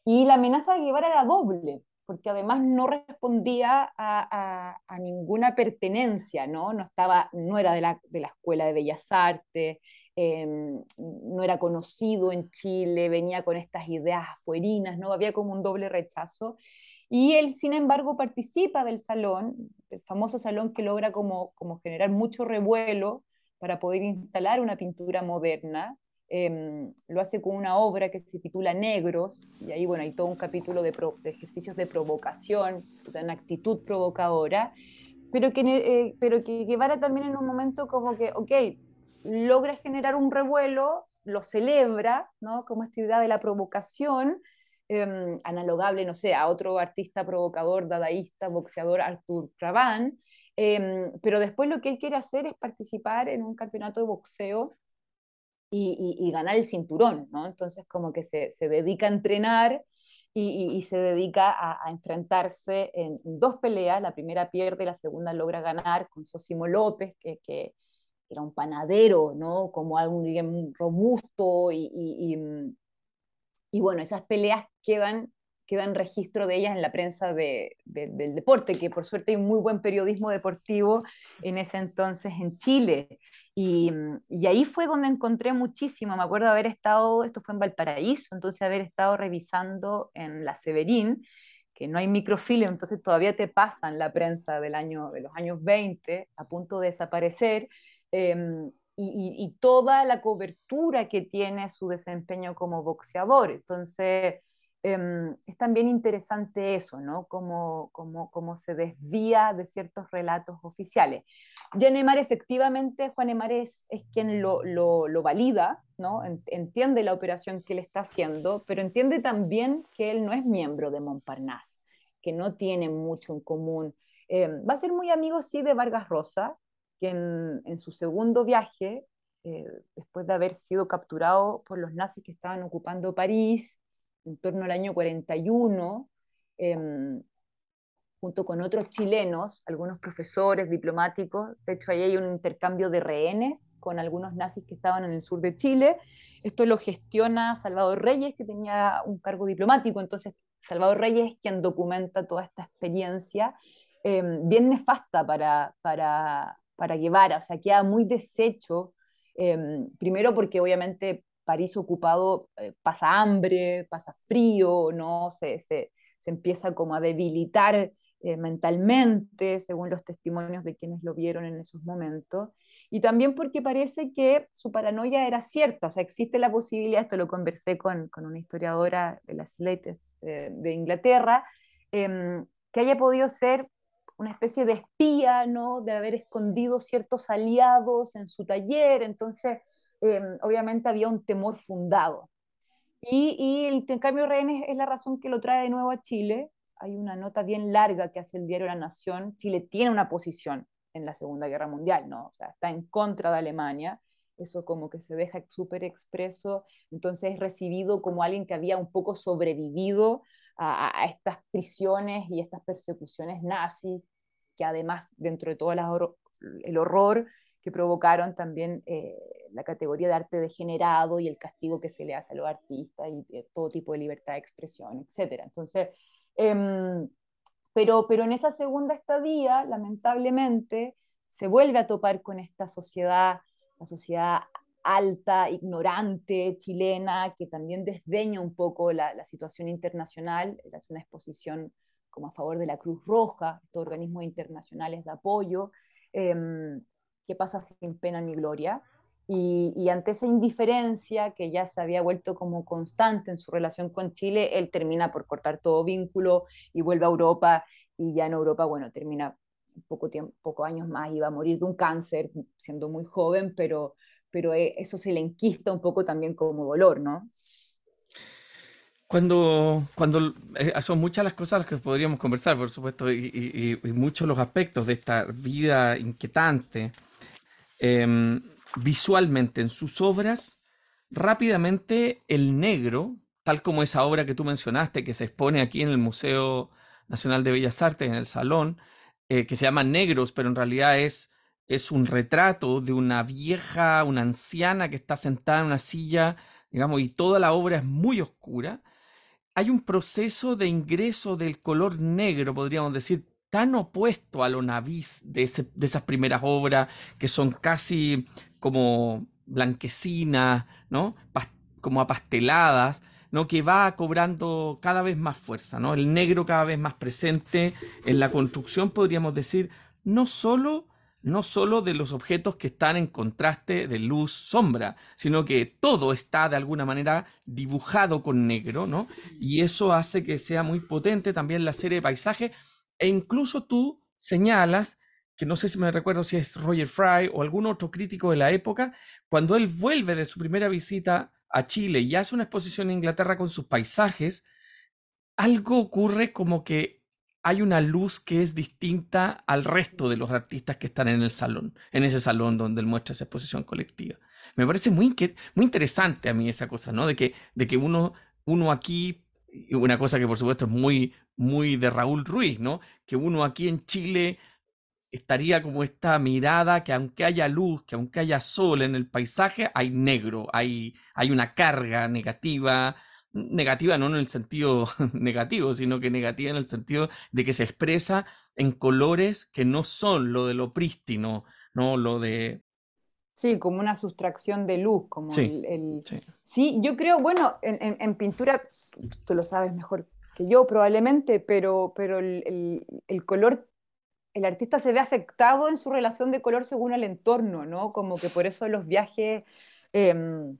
Y la amenaza de Guevara era doble, porque además no respondía a, a, ninguna pertenencia, ¿no? No, estaba, no era de la, de la Escuela de Bellas Artes, Em, no era conocido en Chile, venía con estas ideas afuerinas, ¿no? Había como un doble rechazo. Y él, sin embargo, participa del salón, el famoso salón que logra como, como generar mucho revuelo para poder instalar una pintura moderna. Em, lo hace con una obra que se titula Negros, y ahí, bueno, hay todo un capítulo de, de ejercicios de provocación, de una actitud provocadora, pero que, eh, pero que Guevara también en un momento como que, ok, logra generar un revuelo, lo celebra, ¿no? Como esta idea de la provocación, eh, analogable, no sé, a otro artista provocador, dadaísta, boxeador, Artur Raban, em, pero después lo que él quiere hacer es participar en un campeonato de boxeo y, ganar el cinturón, ¿no? Entonces como que se, se dedica a entrenar y, se dedica a, enfrentarse en dos peleas, la primera pierde, la segunda logra ganar con Sosimo López, que era un panadero, ¿no? Como alguien robusto y, mm, y, bueno, esas peleas quedan, quedan registro de ellas en la prensa de, del deporte, que por suerte hay muy buen periodismo deportivo en ese entonces en Chile. Y, y, ahí fue donde encontré muchísimo. Me acuerdo de haber estado, esto fue en Valparaíso, entonces haber estado revisando en la Severín, que no hay microfilm, entonces todavía te pasan la prensa del año, de los años 20 a punto de desaparecer. Em, y, toda la cobertura que tiene su desempeño como boxeador. Entonces, em, es también interesante eso, ¿no? Cómo, cómo, se desvía de ciertos relatos oficiales. Ya Neymar, efectivamente, Juan Neymar es, quien lo, lo, valida, ¿no? Entiende la operación que él está haciendo, pero entiende también que él no es miembro de Montparnasse, que no tiene mucho en común. Em, va a ser muy amigo, sí, de Vargas Rosa, en, su segundo viaje, eh, después de haber sido capturado por los nazis que estaban ocupando París en torno al año 41, em, junto con otros chilenos, algunos profesores, diplomáticos, de hecho ahí hay un intercambio de rehenes con algunos nazis que estaban en el sur de Chile, esto lo gestiona Salvador Reyes, que tenía un cargo diplomático, entonces Salvador Reyes es quien documenta toda esta experiencia, em, bien nefasta para, para, para Guevara, o sea, queda muy deshecho, em, primero porque obviamente París ocupado eh, pasa hambre, pasa frío, ¿no? Se, se, se empieza como a debilitar eh, mentalmente, según los testimonios de quienes lo vieron en esos momentos, y también porque parece que su paranoia era cierta, o sea, existe la posibilidad, esto lo conversé con, con una historiadora de las Slates eh, de Inglaterra, em, que haya podido ser una especie de espía, ¿no? De haber escondido ciertos aliados en su taller, entonces em, obviamente había un temor fundado. Y, el intercambio de rehenes es la razón que lo trae de nuevo a Chile. Hay una nota bien larga que hace el diario La Nación. Chile tiene una posición en la Segunda Guerra Mundial, ¿no? O sea, está en contra de Alemania. Eso como que se deja súper expreso. Entonces es recibido como alguien que había un poco sobrevivido a, estas prisiones y estas persecuciones nazis, que además dentro de todo el horror que provocaron también eh, la categoría de arte degenerado y el castigo que se le hace a los artistas y eh, todo tipo de libertad de expresión, etc. Entonces, em, pero, pero en esa segunda estadía, lamentablemente, se vuelve a topar con esta sociedad, la sociedad alta, ignorante, chilena, que también desdeña un poco la, la situación internacional, es una exposición como a favor de la Cruz Roja, estos organismos internacionales de apoyo, em, que pasa sin pena ni gloria. Y, ante esa indiferencia que ya se había vuelto como constante en su relación con Chile, él termina por cortar todo vínculo y vuelve a Europa y ya en Europa, bueno, termina poco tiempo, pocos años más, iba a morir de un cáncer siendo muy joven, pero, pero eh, eso se le enquista un poco también como dolor, ¿no? Cuando, cuando eh, son muchas las cosas que podríamos conversar, por supuesto, y, muchos los aspectos de esta vida inquietante, em, visualmente en sus obras rápidamente el negro, tal como esa obra que tú mencionaste, que se expone aquí en el Museo Nacional de Bellas Artes, en el salón, eh, que se llama Negros, pero en realidad es, es un retrato de una vieja, una anciana que está sentada en una silla, digamos, y toda la obra es muy oscura. Hay un proceso de ingreso del color negro, podríamos decir, tan opuesto a lo naviz de, de esas primeras obras, que son casi como blanquecinas, ¿no? como apasteladas, ¿no? que va cobrando cada vez más fuerza, ¿no? El negro cada vez más presente en la construcción, podríamos decir, no solo, no solo de los objetos que están en contraste de luz-sombra, sino que todo está de alguna manera dibujado con negro, ¿no? Y eso hace que sea muy potente también la serie de paisajes, e incluso tú señalas que no sé si me recuerdo si es Roger Fry o algún otro crítico de la época, cuando él vuelve de su primera visita a Chile y hace una exposición en Inglaterra con sus paisajes, algo ocurre como que hay una luz que es distinta al resto de los artistas que están en el salón, en ese salón donde él muestra esa exposición colectiva. Me parece muy, muy interesante a mí esa cosa, ¿no? De que, de que uno, uno aquí, una cosa que por supuesto es muy, muy de Raúl Ruiz, ¿no? Que uno aquí en Chile estaría como esta mirada que aunque haya luz, que aunque haya sol en el paisaje, hay negro, hay, hay una carga negativa, negativa no en el sentido negativo, sino que negativa en el sentido de que se expresa en colores que no son lo de lo prístino, ¿no? Lo de... Sí, como una sustracción de luz, como el, sí. yo creo, bueno, en, pintura, tú lo sabes mejor que yo probablemente, pero, pero el, el color el artista se ve afectado en su relación de color según el entorno, ¿no? Como que por eso los viajes, eh,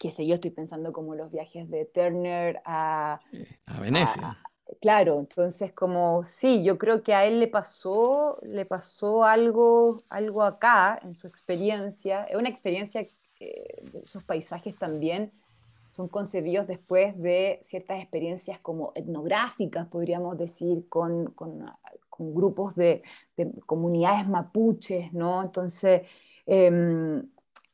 qué sé yo, estoy pensando como los viajes de Turner a... A Venecia. claro, entonces como, sí, yo creo que a él le pasó, le pasó algo, algo acá en su experiencia, es una experiencia, eh, esos paisajes también son concebidos después de ciertas experiencias como etnográficas, podríamos decir, con, con grupos de, comunidades mapuches, ¿no? Entonces, em,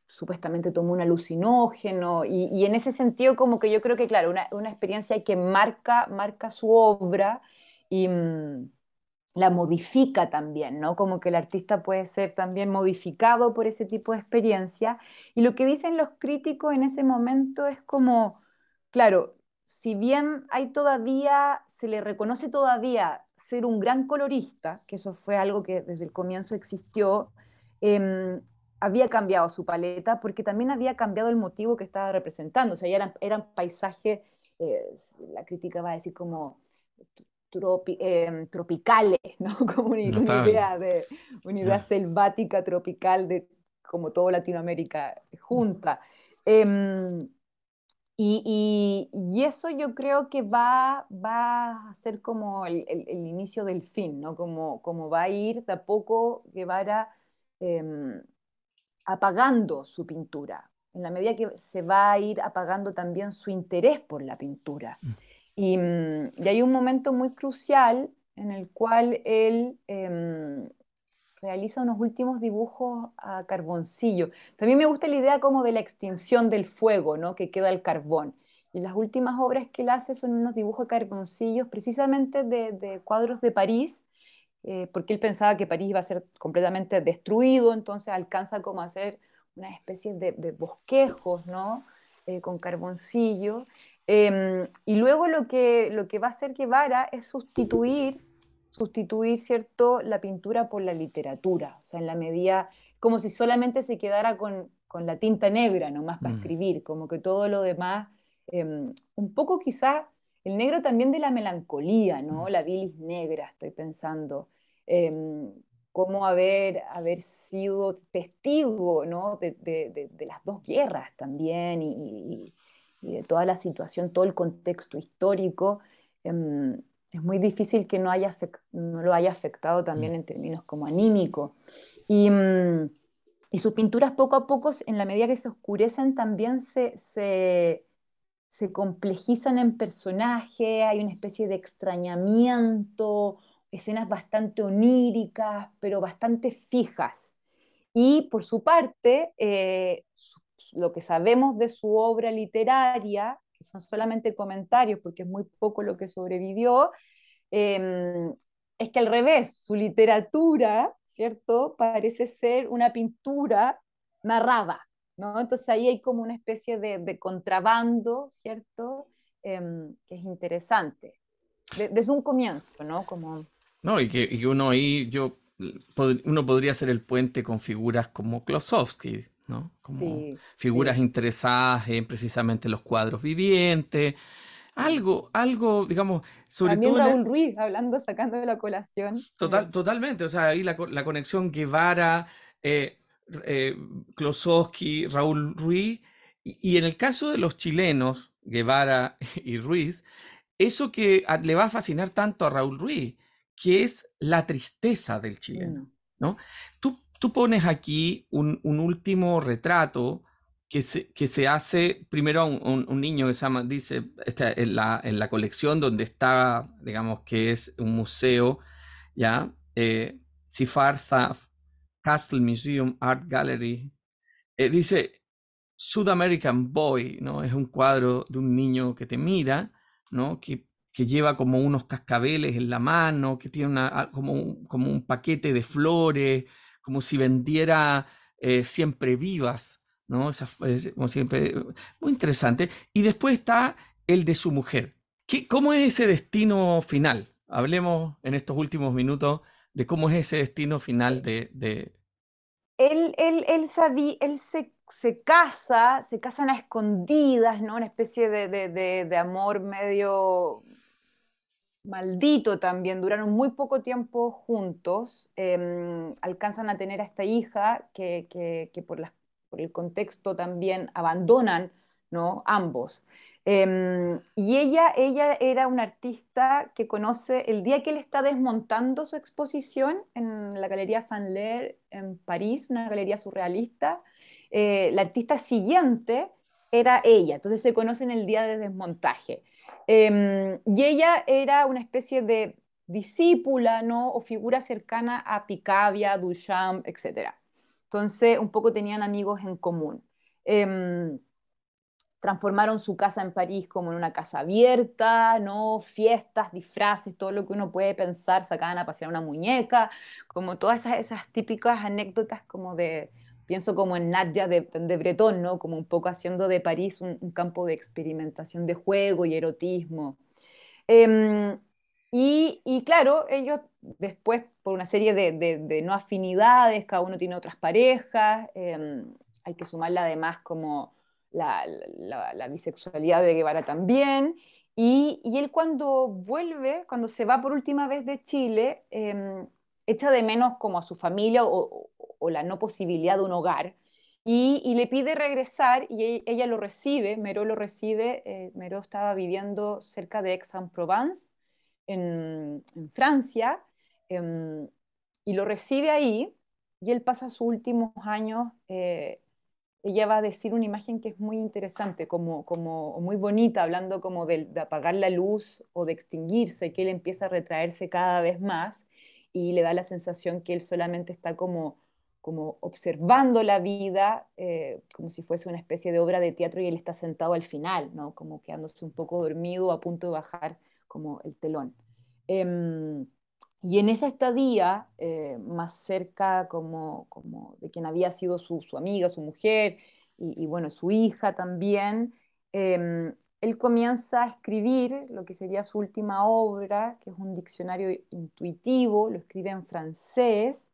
supuestamente tomó un alucinógeno y, en ese sentido como que yo creo que, claro, una, experiencia que marca, marca su obra y mm, la modifica también, ¿no? Como que el artista puede ser también modificado por ese tipo de experiencia. Y lo que dicen los críticos en ese momento es como, claro, si bien hay todavía, se le reconoce todavía ser un gran colorista, que eso fue algo que desde el comienzo existió, em, había cambiado su paleta porque también había cambiado el motivo que estaba representando. O sea, ya eran, eran paisajes, eh, la crítica va a decir como em, tropicales, ¿no? Como una, idea, de, una idea selvática, tropical, de como todo Latinoamérica junta. Em, y, eso yo creo que va, va a ser como el, inicio del fin, ¿no? Como, como va a ir de a poco Guevara em, apagando su pintura, en la medida que se va a ir apagando también su interés por la pintura. Mm. Y, mm, y hay un momento muy crucial en el cual él em, realiza unos últimos dibujos a carboncillo. También me gusta la idea como de la extinción del fuego, ¿no? Que queda el carbón. Y las últimas obras que él hace son unos dibujos a carboncillos, precisamente de, cuadros de París, eh, porque él pensaba que París iba a ser completamente destruido, entonces alcanza como a hacer una especie de, bosquejos, ¿no? Eh, con carboncillo. Em, y luego lo que, lo que va a hacer Guevara es sustituir sustituir, ¿cierto?, la pintura por la literatura, o sea, en la medida, como si solamente se quedara con, la tinta negra nomás para mm. escribir, como que todo lo demás, em, un poco quizá el negro también de la melancolía, ¿no? Mm. La bilis negra, estoy pensando, eh, cómo haber, haber sido testigo, ¿no? De, las dos guerras también y, de toda la situación, todo el contexto histórico. Em, es muy difícil que no, haya no lo haya afectado también mm. en términos como anímico. Y, mm, y, sus pinturas poco a poco, en la medida que se oscurecen, también se, se, se complejizan en personaje, hay una especie de extrañamiento, escenas bastante oníricas, pero bastante fijas. Y por su parte, eh, lo que sabemos de su obra literaria, que son solamente comentarios porque es muy poco lo que sobrevivió, em, es que al revés, su literatura, ¿cierto? Parece ser una pintura narrada, ¿no? Entonces ahí hay como una especie de, contrabando, ¿cierto? Em, que es interesante. desde un comienzo, ¿no? Como... No, y que, y uno ahí, yo, uno podría hacer el puente con figuras como Klosowski, ¿no? Como figuras interesadas en precisamente los cuadros vivientes, algo, algo, digamos, sobre También todo. Raúl Ruiz, hablando, sacando de la colación. Total, totalmente, o sea, ahí la, conexión Guevara, eh, eh, Klosowski, Raúl Ruiz, y, en el caso de los chilenos, Guevara y Ruiz, eso que le va a fascinar tanto a Raúl Ruiz, que es la tristeza del chileno, ¿no? Tú, tú pones aquí un, un último retrato que se, que se hace primero a un, niño que se llama, dice, está en la, en la colección donde está, digamos que es un museo, ¿ya? Eh, Sifar Castle Museum Art Gallery, eh, dice South American Boy, ¿no? Es un cuadro de un niño que te mira, ¿no? Que, que lleva como unos cascabeles en la mano, que tiene una, como, un, paquete de flores, como si vendiera eh, siempre vivas, ¿no? como siempre, muy interesante. Y después está el de su mujer. ¿Qué, ¿Cómo es ese destino final? Hablemos en estos últimos minutos de cómo es ese destino final de... de... Él, él, él, él se, se, casa, se casan a escondidas, ¿no? Una especie de, de, de amor medio maldito también, duraron muy poco tiempo juntos, em, alcanzan a tener a esta hija que, que, por el contexto también abandonan ¿no? ambos. Em, y ella, ella era una artista que conoce el día que él está desmontando su exposición en la Galería Fanler en París, una galería surrealista. Eh, la artista siguiente era ella, entonces se conocen el día de desmontaje. Em, y ella era una especie de discípula ¿no? o figura cercana a Picabia, Duchamp, etc. Entonces, un poco tenían amigos en común. Em, transformaron su casa en París como en una casa abierta, ¿no? Fiestas, disfraces, todo lo que uno puede pensar, sacaban a pasear una muñeca, como todas esas, típicas anécdotas como de, pienso como en Nadia de, de Breton, ¿no? Como un poco haciendo de París un, campo de experimentación de juego y erotismo. Em, y, claro, ellos después, por una serie de, no afinidades, cada uno tiene otras parejas, em, hay que sumarle además como la, bisexualidad de Guevara también, y, él cuando vuelve, cuando se va por última vez de Chile, em, echa de menos como a su familia o, la no posibilidad de un hogar, y, le pide regresar y e, ella lo recibe, Meró lo recibe, eh, estaba viviendo cerca de Aix-en-Provence, en, Francia, em, y lo recibe ahí, y él pasa sus últimos años, eh, ella va a decir una imagen que es muy interesante, como, como muy bonita, hablando como de, apagar la luz o de extinguirse, que él empieza a retraerse cada vez más y le da la sensación que él solamente está como como observando la vida eh, como si fuese una especie de obra de teatro y él está sentado al final, ¿no? como quedándose un poco dormido a punto de bajar como el telón. Em, y en esa estadía, eh, más cerca como, como, de quien había sido su, su amiga, su mujer, y, bueno, su hija también, em, él comienza a escribir lo que sería su última obra, que es un diccionario intuitivo, lo escribe en francés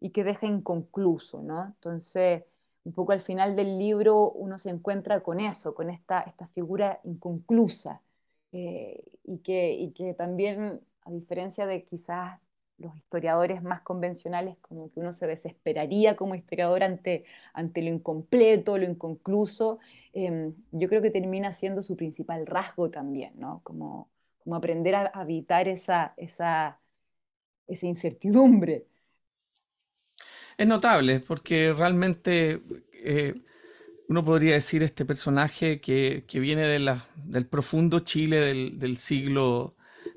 y que deja inconcluso, ¿no? Entonces, un poco al final del libro uno se encuentra con eso, con esta, esta figura inconclusa, eh, y, que, y que también, a diferencia de quizás los historiadores más convencionales, como que uno se desesperaría como historiador ante, ante lo incompleto, lo inconcluso, em, yo creo que termina siendo su principal rasgo también, ¿no? Como, como aprender a, evitar esa, esa, esa incertidumbre. Es notable, porque realmente eh, uno podría decir este personaje que, viene de la, del profundo Chile del, siglo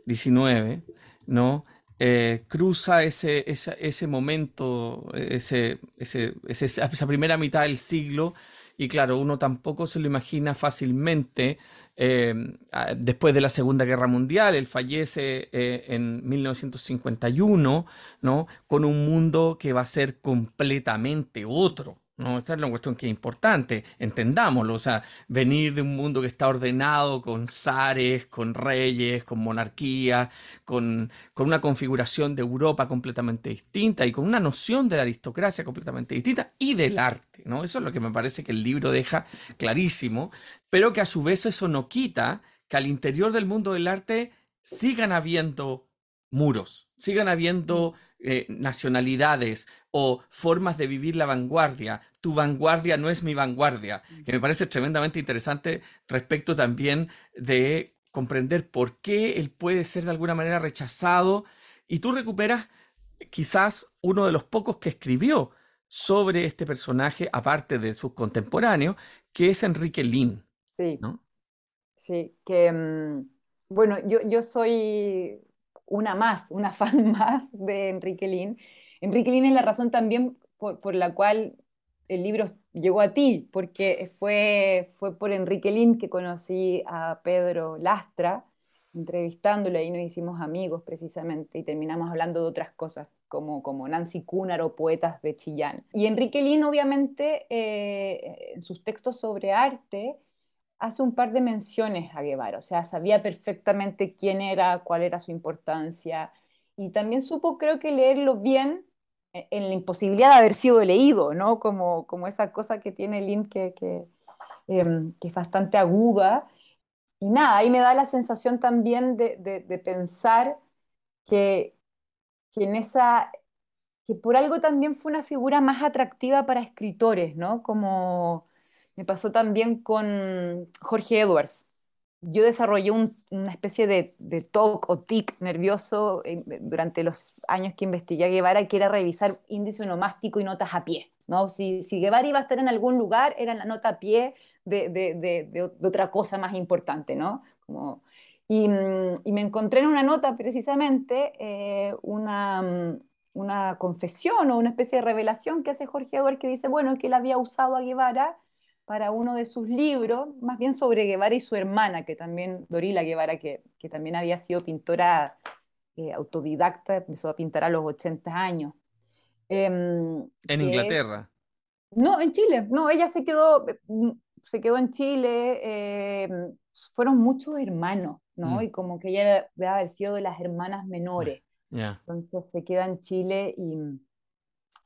XIX, ¿no? Eh, cruza ese, ese, momento, ese, esa primera mitad del siglo y claro, uno tampoco se lo imagina fácilmente. Eh, después de la Segunda Guerra Mundial, él fallece eh, en 1951, ¿no? Con un mundo que va a ser completamente otro. ¿No? Esta es una cuestión que es importante, entendámoslo, o sea, venir de un mundo que está ordenado con zares, con reyes, con monarquías, con, con, una configuración de Europa completamente distinta y con una noción de la aristocracia completamente distinta y del arte, ¿no? Eso es lo que me parece que el libro deja clarísimo, pero que a su vez eso no quita que al interior del mundo del arte sigan habiendo muros, sigan habiendo eh, nacionalidades o formas de vivir la vanguardia. Tu vanguardia no es mi vanguardia, que me parece tremendamente interesante respecto también de comprender por qué él puede ser de alguna manera rechazado y tú recuperas quizás uno de los pocos que escribió sobre este personaje, aparte de sus contemporáneos, que es Enrique Lin. Sí. Sí, que mm, bueno, yo, yo soy una más, una fan más de Enrique Lin. Enrique Lin es la razón también por, la cual el libro llegó a ti, porque fue, fue por Enrique Lin que conocí a Pedro Lastra, entrevistándolo, y nos hicimos amigos precisamente y terminamos hablando de otras cosas, como, como Nancy Cúnaro, poetas de Chillán. Y Enrique Lin, obviamente, eh, en sus textos sobre arte, hace un par de menciones a Guevara, o sea, sabía perfectamente quién era, cuál era su importancia, y también supo, creo que, leerlo bien e-, en la imposibilidad de haber sido leído, ¿no? Como, como esa cosa que tiene Lynn que, que, em, que es bastante aguda. Y nada, ahí me da la sensación también de, de, pensar que, que en esa, que por algo también fue una figura más atractiva para escritores, ¿no? Como me pasó también con Jorge Edwards. Yo desarrollé una especie de, de TOC o TIC nervioso eh, durante los años que investigué a Guevara, que era revisar índice onomástico y notas a pie. ¿no? Si, si, Guevara iba a estar en algún lugar, era en la nota a pie de, de, de otra cosa más importante. ¿no? Mm, y, me encontré en una nota precisamente eh, una, mm, una confesión o una especie de revelación que hace Jorge Edwards que dice, bueno, que él había usado a Guevara para uno de sus libros, más bien sobre Guevara y su hermana, que también, Dorila Guevara, que, que también había sido pintora eh, autodidacta, empezó a pintar a los 80 años. Em, ¿En Inglaterra? No, en Chile. No, ella se quedó, se quedó en Chile. Em, fueron muchos hermanos, ¿no? Mm. Y como que ella debe haber sido de las hermanas menores. Entonces se queda en Chile y,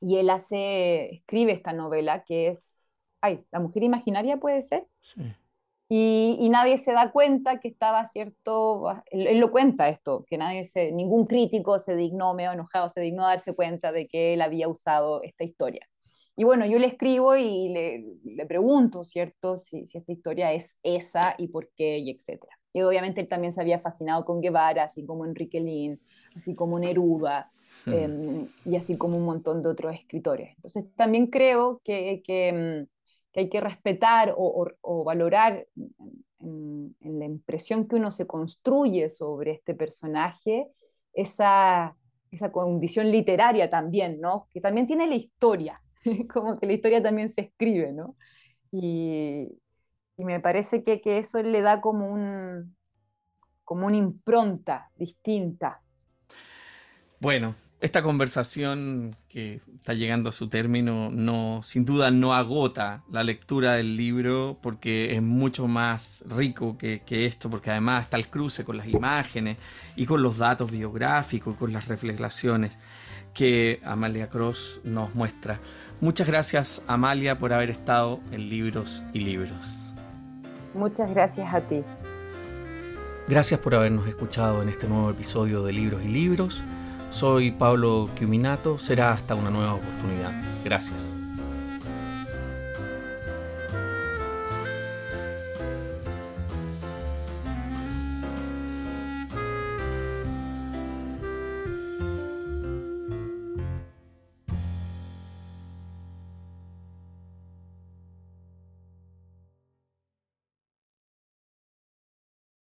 y él hace, escribe esta novela que es ay, la mujer imaginaria puede ser. Y, nadie se da cuenta que estaba cierto, él, lo cuenta esto, que nadie se, ningún crítico se dignó, medio enojado, se dignó a darse cuenta de que él había usado esta historia. Y bueno, yo le escribo y le, pregunto, ¿cierto? Si, esta historia es esa y por qué y etcétera. Y obviamente él también se había fascinado con Guevara, así como Enrique Lin, así como Neruda, hmm. em, y así como un montón de otros escritores. Entonces también creo que, que em, que hay que respetar o, valorar en, la impresión que uno se construye sobre este personaje, esa, esa condición literaria también, ¿no? Que también tiene la historia, como que la historia también se escribe, ¿no? Y, me parece que, que, eso le da como, un, como una impronta distinta. Bueno, esta conversación que está llegando a su término no, sin duda no agota la lectura del libro porque es mucho más rico que, esto, porque además está el cruce con las imágenes y con los datos biográficos y con las reflexiones que Amalia Cross nos muestra. Muchas gracias Amalia por haber estado en Libros y Libros. Muchas gracias a ti. Gracias por habernos escuchado en este nuevo episodio de Libros y Libros. Soy Pablo Quiminato, será hasta una nueva oportunidad. Gracias.